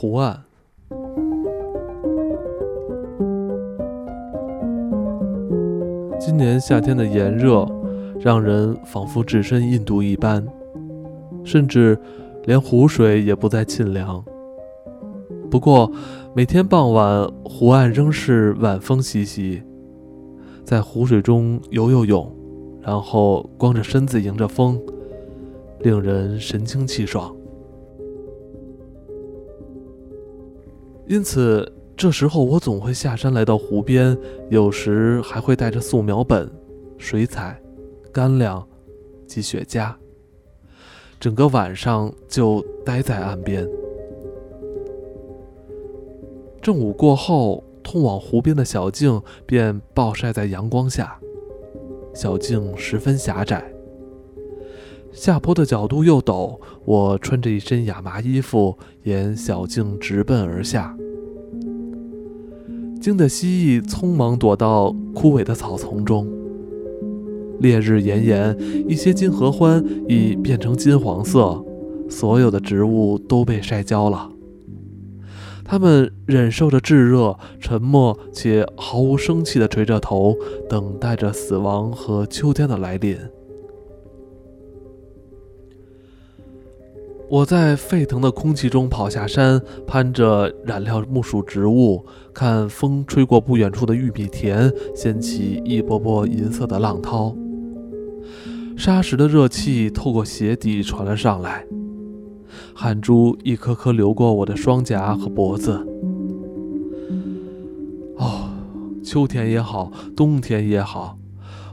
湖岸。今年夏天的炎热，让人仿佛置身印度一般，甚至连湖水也不再沁凉。不过，每天傍晚，湖岸仍是晚风习习，在湖水中游游泳，然后光着身子迎着风，令人神清气爽。因此。这时候我总会下山来到湖边，有时还会带着素描本、水彩、干粮及雪茄，整个晚上就待在岸边。正午过后，通往湖边的小径便暴晒在阳光下，小径十分狭窄，下坡的角度又陡，我穿着一身亚麻衣服，沿小径直奔而下。惊得蜥蜴匆忙躲到枯萎的草丛中。烈日炎炎，一些金合欢已变成金黄色，所有的植物都被晒焦了。它们忍受着炙热，沉默且毫无生气地垂着头，等待着死亡和秋天的来临。我在沸腾的空气中跑下山，攀着染料木属植物，看风吹过不远处的玉米田，掀起一波波银色的浪涛。沙石的热气透过鞋底传了上来，汗珠一颗颗流过我的双颊和脖子。哦，秋天也好，冬天也好。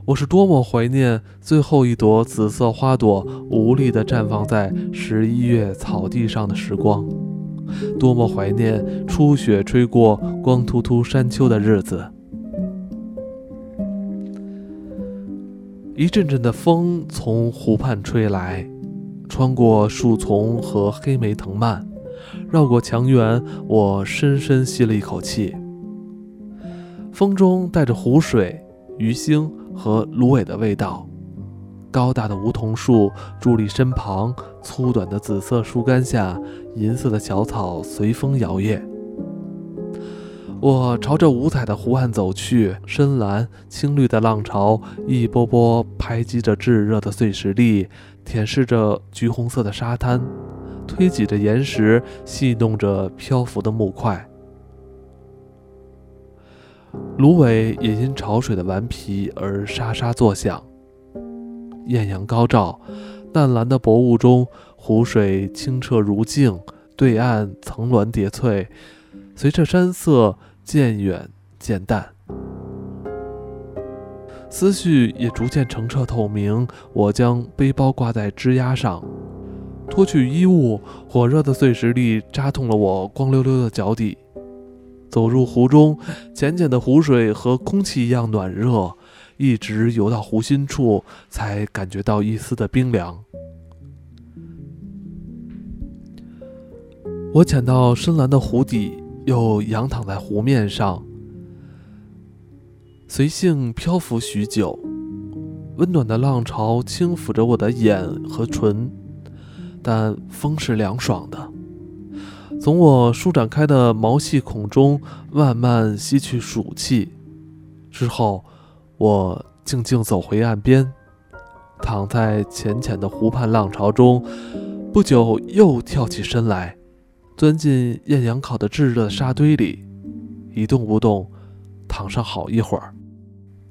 我是多么怀念最后一朵紫色花朵无力地绽放在十一月草地上的时光，多么怀念初雪吹过光秃秃山丘的日子。一阵阵的风从湖畔吹来，穿过树丛和黑莓藤蔓，绕过墙垣，我深深吸了一口气。风中带着湖水、鱼腥。和芦苇的味道。高大的梧桐树伫立身旁，粗短的紫色树干下，银色的小草随风摇曳。我朝着五彩的湖岸走去，深蓝、青绿的浪潮一波波拍击着炙热的碎石粒，舔舐着橘红色的沙滩，推挤着岩石，戏弄着漂浮的木块。芦苇也因潮水的顽皮而沙沙作响。艳阳高照，淡蓝的薄雾中，湖水清澈如镜，对岸层峦叠翠，随着山色渐远渐淡，思绪也逐渐澄澈透明。我将背包挂在枝丫上，脱去衣物，火热的碎石粒扎痛了我光溜溜的脚底。走入湖中，浅浅的湖水和空气一样暖热，一直游到湖心处，才感觉到一丝的冰凉。我潜到深蓝的湖底，又仰躺在湖面上，随性漂浮许久。温暖的浪潮轻抚着我的眼和唇，但风是凉爽的。从我舒展开的毛细孔中慢慢吸去暑气，之后，我静静走回岸边，躺在浅浅的湖畔浪潮中。不久，又跳起身来，钻进艳阳烤的炙热沙堆里，一动不动，躺上好一会儿。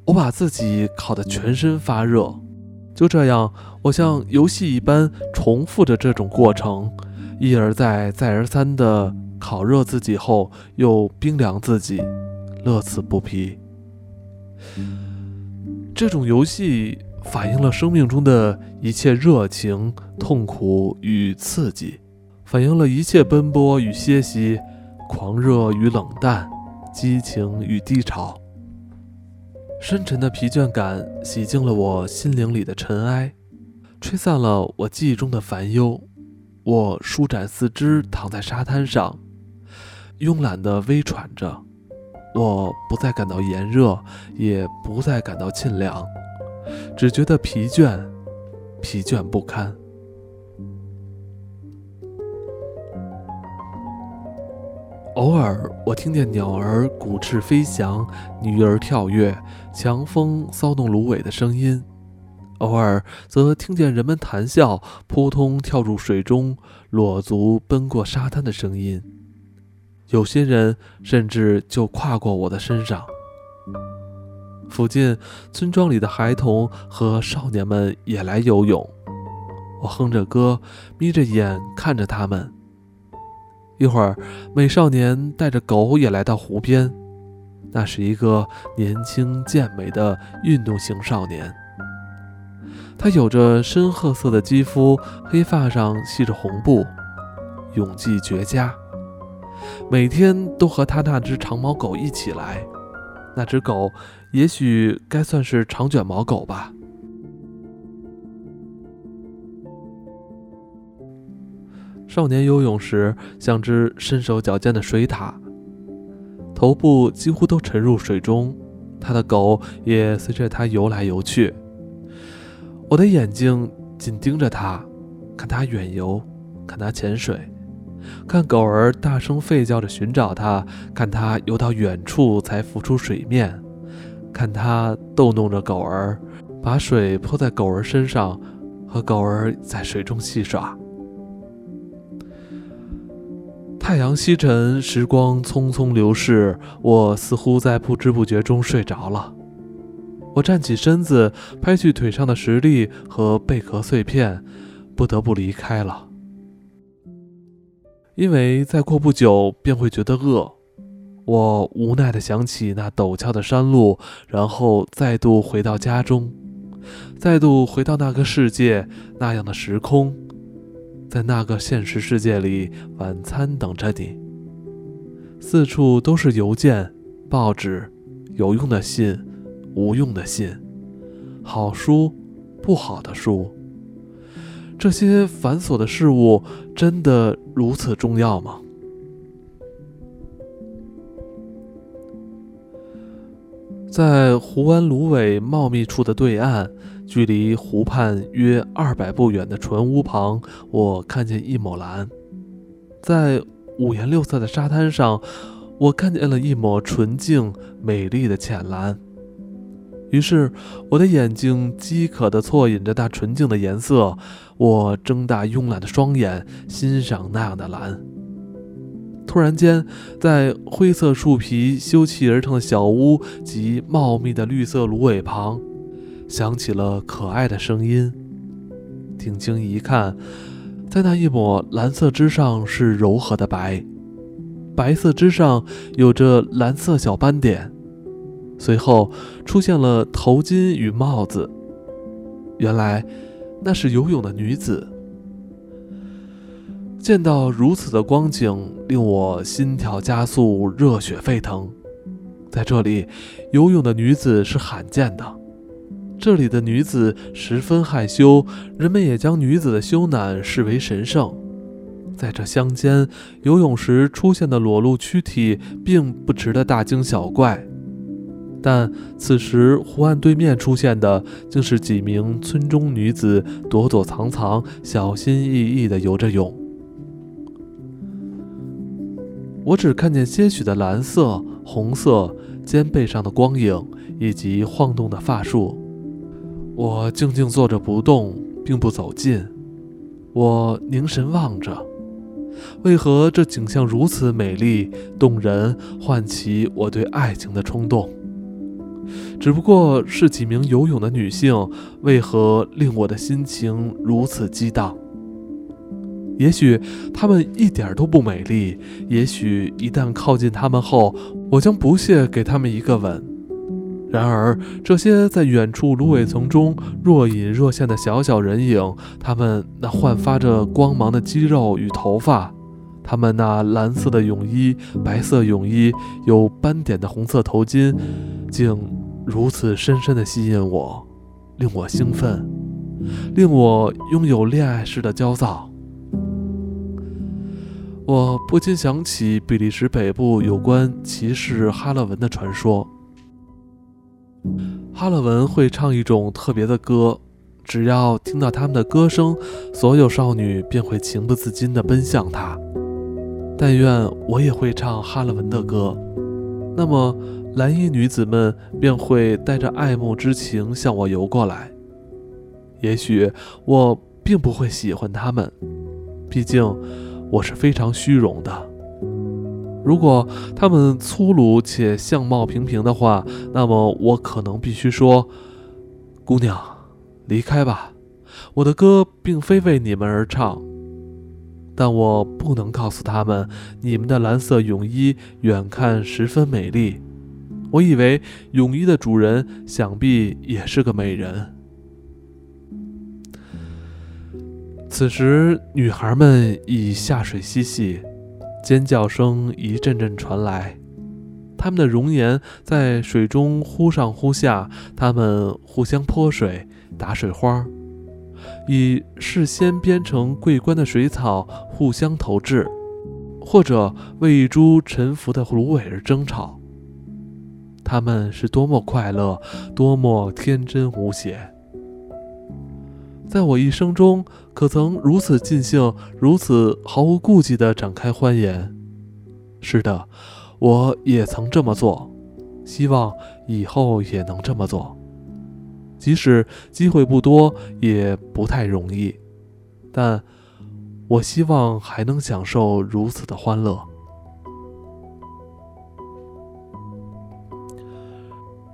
我把自己烤得全身发热，就这样，我像游戏一般重复着这种过程。一而再、再而三地烤热自己后，又冰凉自己，乐此不疲。这种游戏反映了生命中的一切热情、痛苦与刺激，反映了一切奔波与歇息、狂热与冷淡、激情与低潮。深沉的疲倦感洗净了我心灵里的尘埃，吹散了我记忆中的烦忧。我舒展四肢，躺在沙滩上，慵懒地微喘着。我不再感到炎热，也不再感到沁凉，只觉得疲倦，疲倦不堪。偶尔，我听见鸟儿鼓翅飞翔，鱼儿跳跃，强风骚动芦苇的声音；偶尔，则听见人们谈笑，扑通跳入水中，裸足奔过沙滩的声音。有些人甚至就跨过我的身上。附近村庄里的孩童和少年们也来游泳，我哼着歌，眯着眼看着他们。一会儿，美少年带着狗也来到湖边。那是一个年轻健美的运动型少年，他有着深褐色的肌肤，黑发上系着红布，泳技绝佳。每天都和他那只长毛狗一起来。那只狗也许该算是长卷毛狗吧。少年游泳时像只身手矫健的水獭，头部几乎都沉入水中，他的狗也随着他游来游去。我的眼睛紧盯着他，看他远游，看他潜水，看狗儿大声吠叫着寻找他，看他游到远处才浮出水面，看他逗弄着狗儿，把水泼在狗儿身上，和狗儿在水中戏耍。太阳西沉，时光匆匆流逝，我似乎在不知不觉中睡着了。我站起身子，拍去腿上的石粒和贝壳碎片，不得不离开了。因为再过不久便会觉得饿。我无奈地想起那陡峭的山路，然后再度回到家中，再度回到那个世界，那样的时空。在那个现实世界里，晚餐等着你。四处都是邮件、报纸、有用的信、无用的信、好书、不好的书。这些繁琐的事物真的如此重要吗？在湖湾芦苇茂密处的对岸。距离湖畔约二百步远的船屋旁，我看见一抹蓝。在五颜六色的沙滩上，我看见了一抹纯净美丽的浅蓝。于是，我的眼睛饥渴地啜饮着那纯净的颜色。我睁大慵懒的双眼，欣赏那样的蓝。突然间，在灰色树皮修砌而成的小屋及茂密的绿色芦苇旁。响起了可爱的声音。定睛一看，在那一抹蓝色之上是柔和的白，白色之上有着蓝色小斑点。随后出现了头巾与帽子，原来那是游泳的女子。见到如此的光景，令我心跳加速，热血沸腾。在这里，游泳的女子是罕见的。这里的女子十分害羞，人们也将女子的羞赧视为神圣。在这乡间，游泳时出现的裸露躯体并不值得大惊小怪，但此时湖岸对面出现的，竟是几名村中女子躲躲藏藏、小心翼翼地游着泳。我只看见些许的蓝色、红色肩背上的光影，以及晃动的发束。我静静坐着不动，并不走近。我凝神望着，为何这景象如此美丽动人，唤起我对爱情的冲动？只不过是几名游泳的女性，为何令我的心情如此激荡？也许她们一点都不美丽，也许一旦靠近她们后，我将不屑给她们一个吻。然而，这些在远处芦苇丛中若隐若现的小小人影，他们那焕发着光芒的肌肉与头发，他们那蓝色的泳衣、白色泳衣、有斑点的红色头巾，竟如此深深地吸引我，令我兴奋，令我拥有恋爱式的焦躁。我不禁想起比利时北部有关骑士哈勒文的传说。哈勒文会唱一种特别的歌，只要听到他们的歌声，所有少女便会情不自禁地奔向他。但愿我也会唱哈勒文的歌，那么蓝衣女子们便会带着爱慕之情向我游过来。也许我并不会喜欢他们，毕竟我是非常虚荣的。如果他们粗鲁且相貌平平的话，那么我可能必须说：“姑娘，离开吧，我的歌并非为你们而唱。”但我不能告诉他们，你们的蓝色泳衣远看十分美丽。我以为泳衣的主人想必也是个美人。此时，女孩们已下水嬉戏，尖叫声一阵阵传来。她们的容颜在水中忽上忽下，她们互相泼水、打水花。以事先编成桂冠的水草互相投掷，或者为一株沉浮的芦苇而争吵。他们是多么快乐，多么天真无邪！在我一生中，可曾如此尽兴，如此毫无顾忌地展开欢颜？是的，我也曾这么做，希望以后也能这么做。即使机会不多，也不太容易，但我希望还能享受如此的欢乐。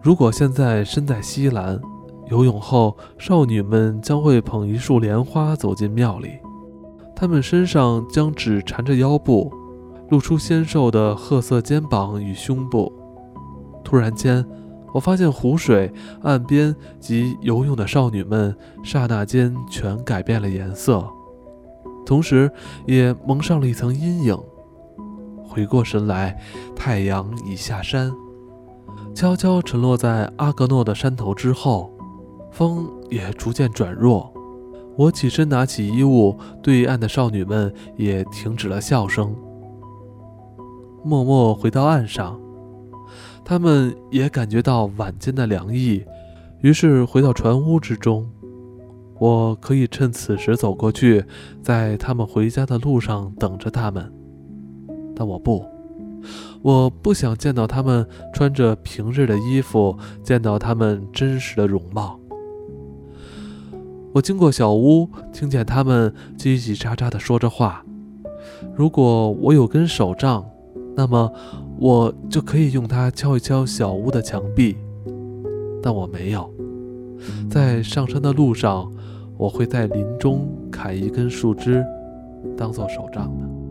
如果现在身在西兰，游泳后，少女们将会捧一束莲花走进庙里，她们身上将只缠着腰部，露出纤瘦的褐色肩膀与胸部。突然间。我发现湖水、岸边及游泳的少女们，刹那间全改变了颜色，同时也蒙上了一层阴影。回过神来，太阳已下山，悄悄沉落在阿格诺的山头之后，风也逐渐转弱。我起身拿起衣物，对岸的少女们也停止了笑声，默默回到岸上。他们也感觉到晚间的凉意，于是回到船屋之中。我可以趁此时走过去，在他们回家的路上等着他们，但我不，我不想见到他们穿着平日的衣服，见到他们真实的容貌。我经过小屋，听见他们叽叽喳喳地说着话。如果我有根手杖，那么。我就可以用它敲一敲小屋的墙壁，但我没有。在上山的路上，我会在林中砍一根树枝，当做手杖的。